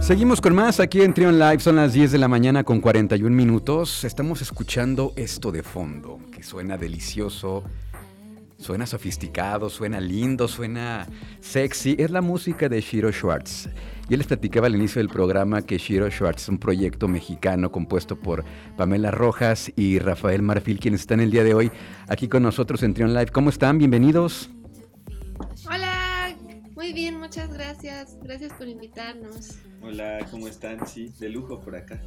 Seguimos con más aquí en Trion Live, son las 10 de la mañana con 41 minutos. Estamos escuchando esto de fondo, que suena delicioso, suena sofisticado, suena lindo, suena sexy. Es la música de Shiro Schwartz. Y él les platicaba al inicio del programa que Shiro Schwartz es un proyecto mexicano compuesto por Pamela Rojas y Rafael Marfil, quienes están el día de hoy aquí con nosotros en Trion Live. ¿Cómo están? Bienvenidos. Hola, muy bien, muchas gracias. Gracias por invitarnos. Hola, ¿cómo están? Sí, de lujo por acá.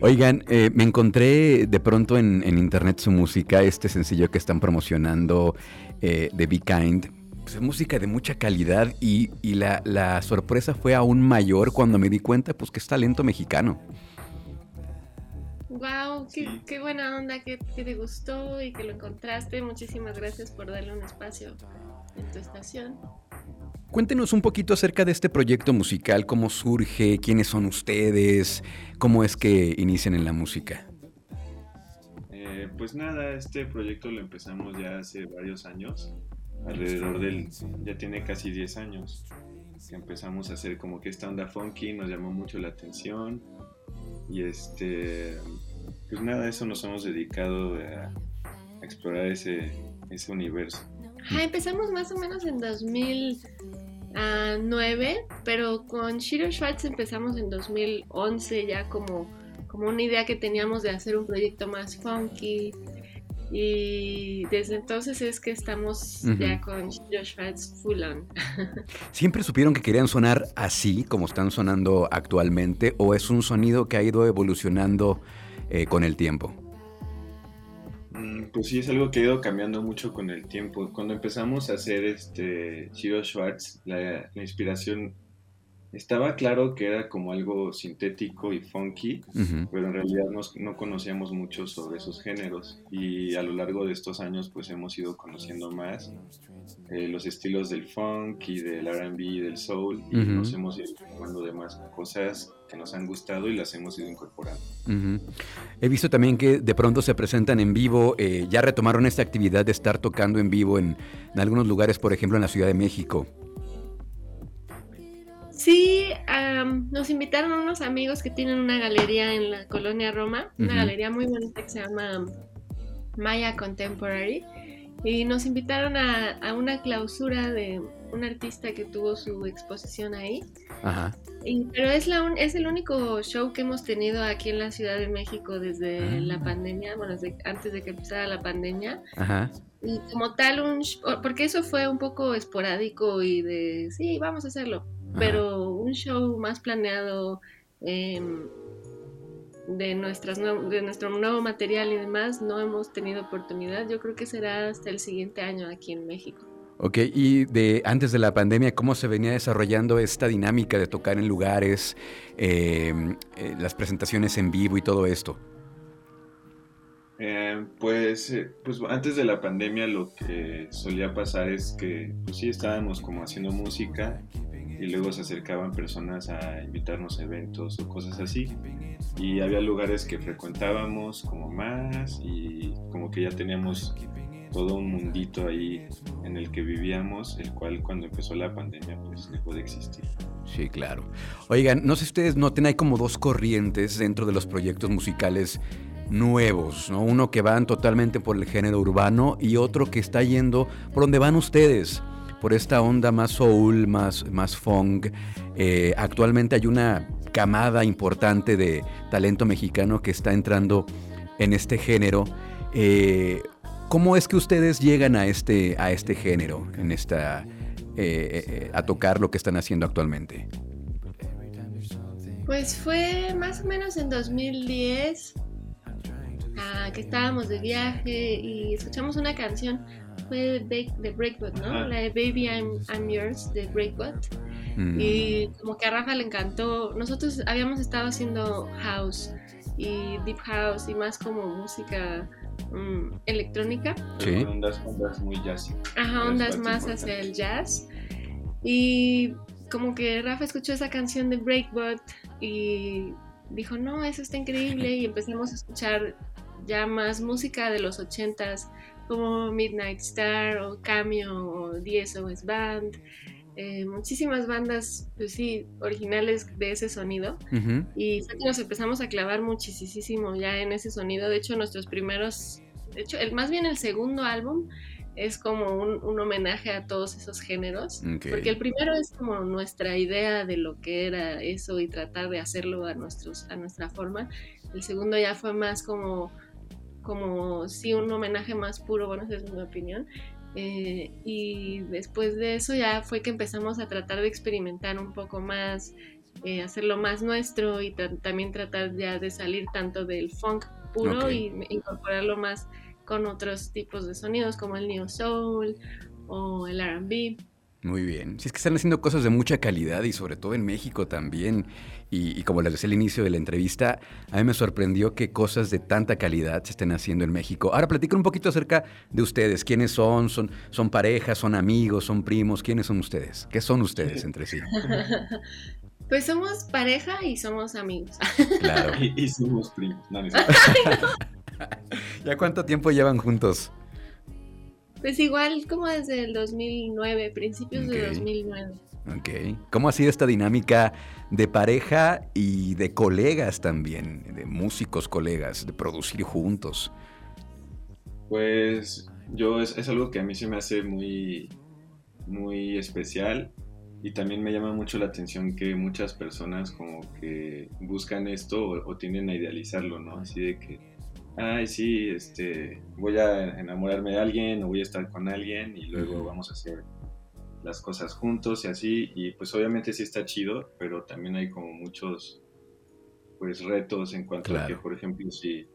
Oigan, eh, me encontré de pronto en, internet su música, este sencillo que están promocionando eh, de Be Kind. Pues, es música de mucha calidad y, la, sorpresa fue aún mayor cuando me di cuenta pues que es talento mexicano. Wow, qué, buena onda que, que, te gustó y que lo encontraste. Muchísimas gracias por darle un espacio en tu estación. Cuéntenos un poquito acerca de este proyecto musical, cómo surge, quiénes son ustedes, cómo es que inician en la música. Eh, pues nada, este proyecto lo empezamos ya hace varios años, alrededor del, ya tiene casi 10 años, que empezamos a hacer como que esta onda funky, nos llamó mucho la atención y este, pues nada, eso nos hemos dedicado a, explorar ese, ese universo. empezamos más o menos en 2000 a 9, pero con Shiro Schwartz empezamos en 2011 ya como, como una idea que teníamos de hacer un proyecto más funky. Y desde entonces es que estamos ya con Shiro Schwartz full on. ¿Siempre supieron que querían sonar así como están sonando actualmente o es un sonido que ha ido evolucionando eh, con el tiempo? Mm, pues sí, es algo que ha ido cambiando mucho con el tiempo. Cuando empezamos a hacer este Shiro Schwartz, la, inspiración estaba claro que era como algo sintético y funky, pero en realidad no, conocíamos mucho sobre esos géneros y a lo largo de estos años pues hemos ido conociendo más eh, los estilos del funk y del RB y del soul y nos hemos ido hablando de más cosas que nos han gustado y las hemos ido incorporando. He visto también que de pronto se presentan en vivo, eh, ya retomaron esta actividad de estar tocando en vivo en, algunos lugares, por ejemplo en la Ciudad de México. Sí, nos invitaron unos amigos que tienen una galería en la colonia Roma, una galería muy bonita que se llama Maya Contemporary, y nos invitaron a, a una clausura de un artista que tuvo su exposición ahí. Ajá pero es, la es el único show que hemos tenido aquí en la Ciudad de México desde la ah. pandemia, bueno, antes de que empezara la pandemia. Ajá. Y como tal, un porque eso fue un poco esporádico y de, sí, vamos a hacerlo, pero un show más planeado em, de, nuestras, de nuestro nuevo material y demás, no hemos tenido oportunidad. Yo creo que será hasta el siguiente año aquí en México. Ok, y de antes de la pandemia, ¿cómo se venía desarrollando esta dinámica de tocar en lugares, em, eh, las presentaciones en vivo y todo esto? Eh, pues, eh, pues antes de la pandemia lo que solía pasar es que pues sí estábamos como haciendo música y luego se acercaban personas a invitarnos a eventos o cosas así y había lugares que frecuentábamos como más y como que ya teníamos todo un mundito ahí en el que vivíamos, el cual cuando empezó la pandemia pues dejó de existir. Sí, claro. Oigan, no sé si ustedes noten, hay como dos corrientes dentro de los proyectos musicales nuevos, ¿no? Uno que van totalmente por el género urbano y otro que está yendo por donde van ustedes, por esta onda más soul, más, más funk. Eh, actualmente hay una camada importante de talento mexicano que está entrando en este género. Eh, ¿Cómo es que ustedes llegan a este, a este género, en esta, eh, a tocar lo que están haciendo actualmente? Pues fue más o menos en 2010 ah, que estábamos de viaje y escuchamos una canción, fue de, Breakbot, ¿no? La de Baby I'm, Yours de Breakbot. Mm. Y como que a Rafa le encantó. Nosotros habíamos estado haciendo house y deep house y más como música Mm, electrónica. Sí. Ondas, ondas muy jazz. Ajá, ondas más hacia el jazz. Y como que Rafa escuchó esa canción de Breakbot y dijo, no, eso está increíble. Y empezamos a escuchar ya más música de los ochentas, como Midnight Star o Cameo o DSOS Band. Eh, muchísimas bandas, pues sí, originales de ese sonido. Y fue que nos empezamos a clavar muchísimo ya en ese sonido. De hecho, nuestros primeros, de hecho, el, más bien el segundo álbum es como un, homenaje a todos esos géneros. Porque el primero es como nuestra idea de lo que era eso y tratar de hacerlo a, nuestros, a nuestra forma. El segundo ya fue más como, como sí, un homenaje más puro, bueno, esa es mi opinión. Eh, y después de eso ya fue que empezamos a tratar de experimentar un poco más, eh, hacerlo más nuestro y también tratar ya de salir tanto del funk puro y incorporarlo más con otros tipos de sonidos como el neo soul o el R&B. Muy bien. Si es que están haciendo cosas de mucha calidad y sobre todo en México también. Y, como les decía al inicio de la entrevista, a mí me sorprendió que cosas de tanta calidad se estén haciendo en México. Ahora platican un poquito acerca de ustedes. ¿Quiénes son? ¿Son, son parejas? ¿Son amigos? ¿Son primos? ¿Quiénes son ustedes? ¿Qué son ustedes entre sí? Pues somos pareja y somos amigos. Claro. y, somos primos. ¿Ya cuánto tiempo llevan juntos? Pues igual como desde el 2009, principios de 2009. Ok. ¿Cómo ha sido esta dinámica de pareja y de colegas también, de músicos colegas, de producir juntos? Pues yo es, algo que a mí se me hace muy, muy especial y también me llama mucho la atención que muchas personas como que buscan esto o, o tienden a idealizarlo, ¿no? Así de que ay, sí, este, voy a enamorarme de alguien o voy a estar con alguien y luego vamos a hacer las cosas juntos y así. Y pues obviamente sí está chido, pero también hay como muchos, pues, retos en cuanto a que, por ejemplo, si,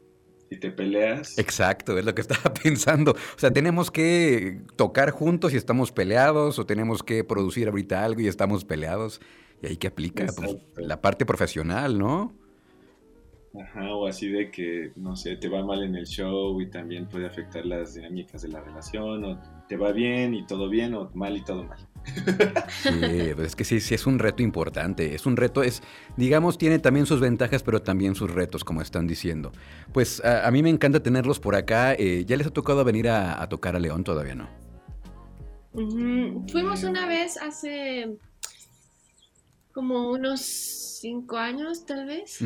si te peleas. Exacto, es lo que estaba pensando. O sea, tenemos que tocar juntos y estamos peleados o tenemos que producir ahorita algo y estamos peleados. Y ahí que aplica pues, la parte profesional, ¿no? Ajá, o así de que, no sé, te va mal en el show y también puede afectar las dinámicas de la relación, o te va bien y todo bien, o mal y todo mal. Sí, pues es que sí, sí es un reto importante. Es un reto, es, digamos, tiene también sus ventajas, pero también sus retos, como están diciendo. Pues a, mí me encanta tenerlos por acá. Eh, ¿Ya les ha tocado venir a, tocar a León? Todavía no. Fuimos una vez hace como unos cinco años, tal vez.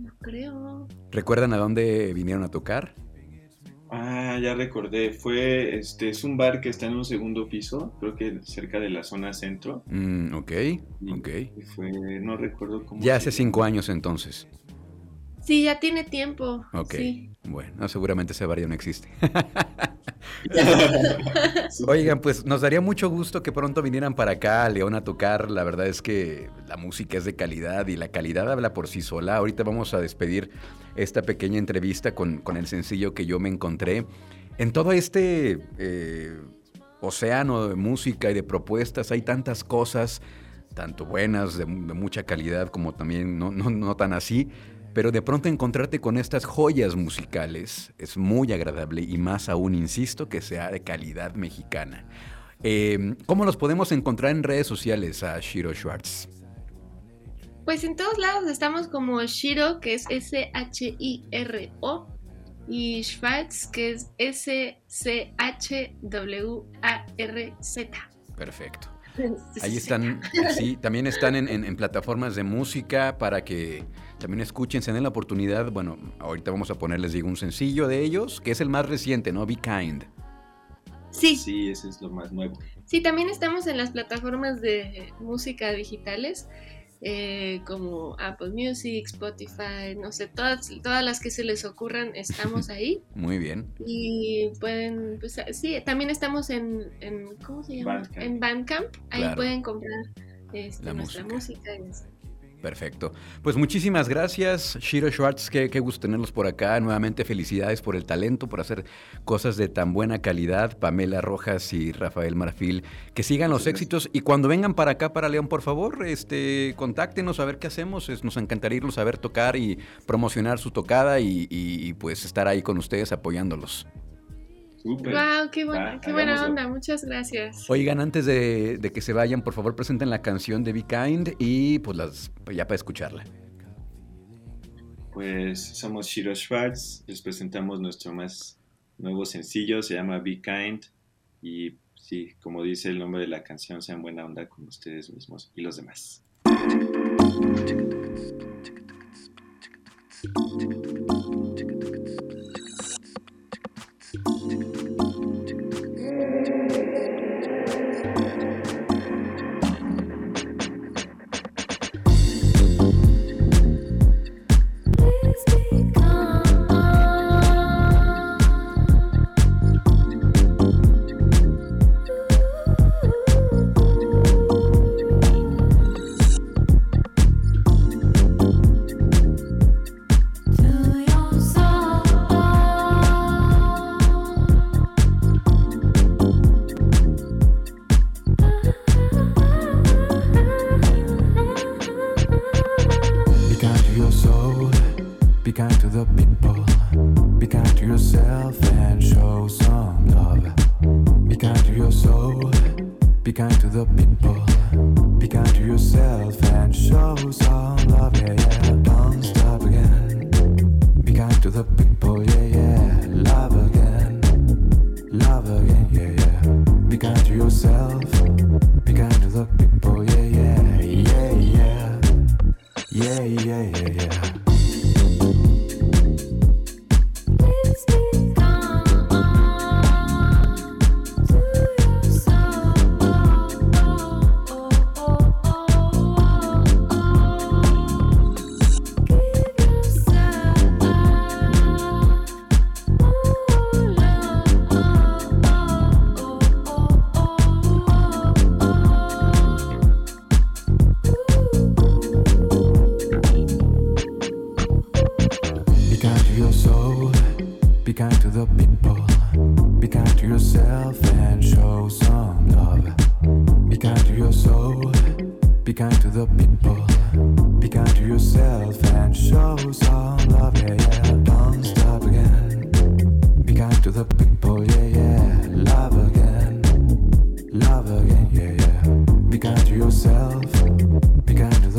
No creo. ¿Recuerdan a dónde vinieron a tocar? Ah, ya recordé. Fue, este, es un bar que está en un segundo piso, creo que cerca de la zona centro. Mm, ok, ok. fue, no recuerdo cómo. Ya hace cinco años entonces. Sí, ya tiene tiempo. Ok. Bueno, seguramente ese bar ya no existe. Oigan, pues nos daría mucho gusto que pronto vinieran para acá a León a tocar. La verdad es que la música es de calidad y la calidad habla por sí sola. Ahorita vamos a despedir esta pequeña entrevista con, el sencillo que yo me encontré. En todo este eh, océano de música y de propuestas hay tantas cosas, tanto buenas, de, mucha calidad, como también no, tan así. Pero de pronto encontrarte con estas joyas musicales es muy agradable y más aún, insisto, que sea de calidad mexicana. Em, ¿Cómo los podemos encontrar en redes sociales a Shiro Schwartz? Pues en todos lados estamos como Shiro, que es S-H-I-R-O, y Schwartz, que es S-C-H-W-A-R-Z. Perfecto. Ahí están, sí, también están en, plataformas de música para que también escuchen, se den la oportunidad. Bueno, ahorita vamos a ponerles, digo, un sencillo de ellos, que es el más reciente, ¿no? Be Kind. Sí. Sí, ese es lo más nuevo. Sí, también estamos en las plataformas de música digitales. Eh, como Apple Music, Spotify, no sé, todas, todas las que se les ocurran, estamos ahí. Muy bien. Y pueden, pues sí, también estamos en, ¿cómo se llama? En Bandcamp, ahí pueden comprar este, nuestra música. música Perfecto. Pues muchísimas gracias, Shiro Schwartz. Qué, gusto tenerlos por acá. Nuevamente felicidades por el talento, por hacer cosas de tan buena calidad. Pamela Rojas y Rafael Marfil. Que sigan los éxitos. Y cuando vengan para acá, para León, por favor, este, contáctenos a ver qué hacemos. nos encantaría irlos a ver tocar y promocionar su tocada y pues estar ahí con ustedes apoyándolos. Wow, qué buena, qué buena onda, muchas gracias. Oigan, antes de, que se vayan, por favor presenten la canción de Be Kind y pues las ya para escucharla. Pues somos Shiro Schwartz, les presentamos nuestro más nuevo sencillo, se llama Be Kind y sí, como dice el nombre de la canción, sean buena onda con ustedes mismos y los demás. to yourself and show some love. Be kind to your soul, be kind to the people. Be kind to yourself and show some love, yeah, yeah. Don't stop again. Be kind to the people, yeah, yeah. Love again, love again, yeah, yeah. Be kind to yourself. kind to the people, be kind to yourself and show some love. Be kind to your soul, be kind to the people, be kind to yourself and show some love. Yeah, yeah, don't stop again. Be kind to the people, yeah, yeah, love again, love again, yeah, yeah. Be kind to yourself, be kind to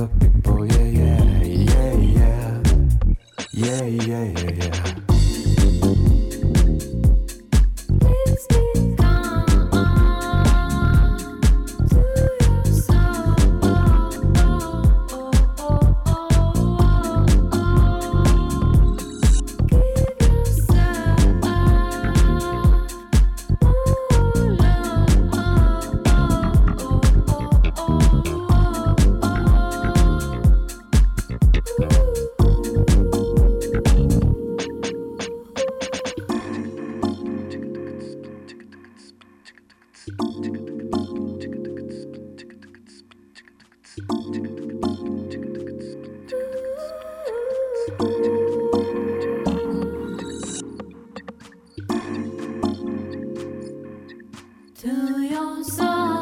to your soul.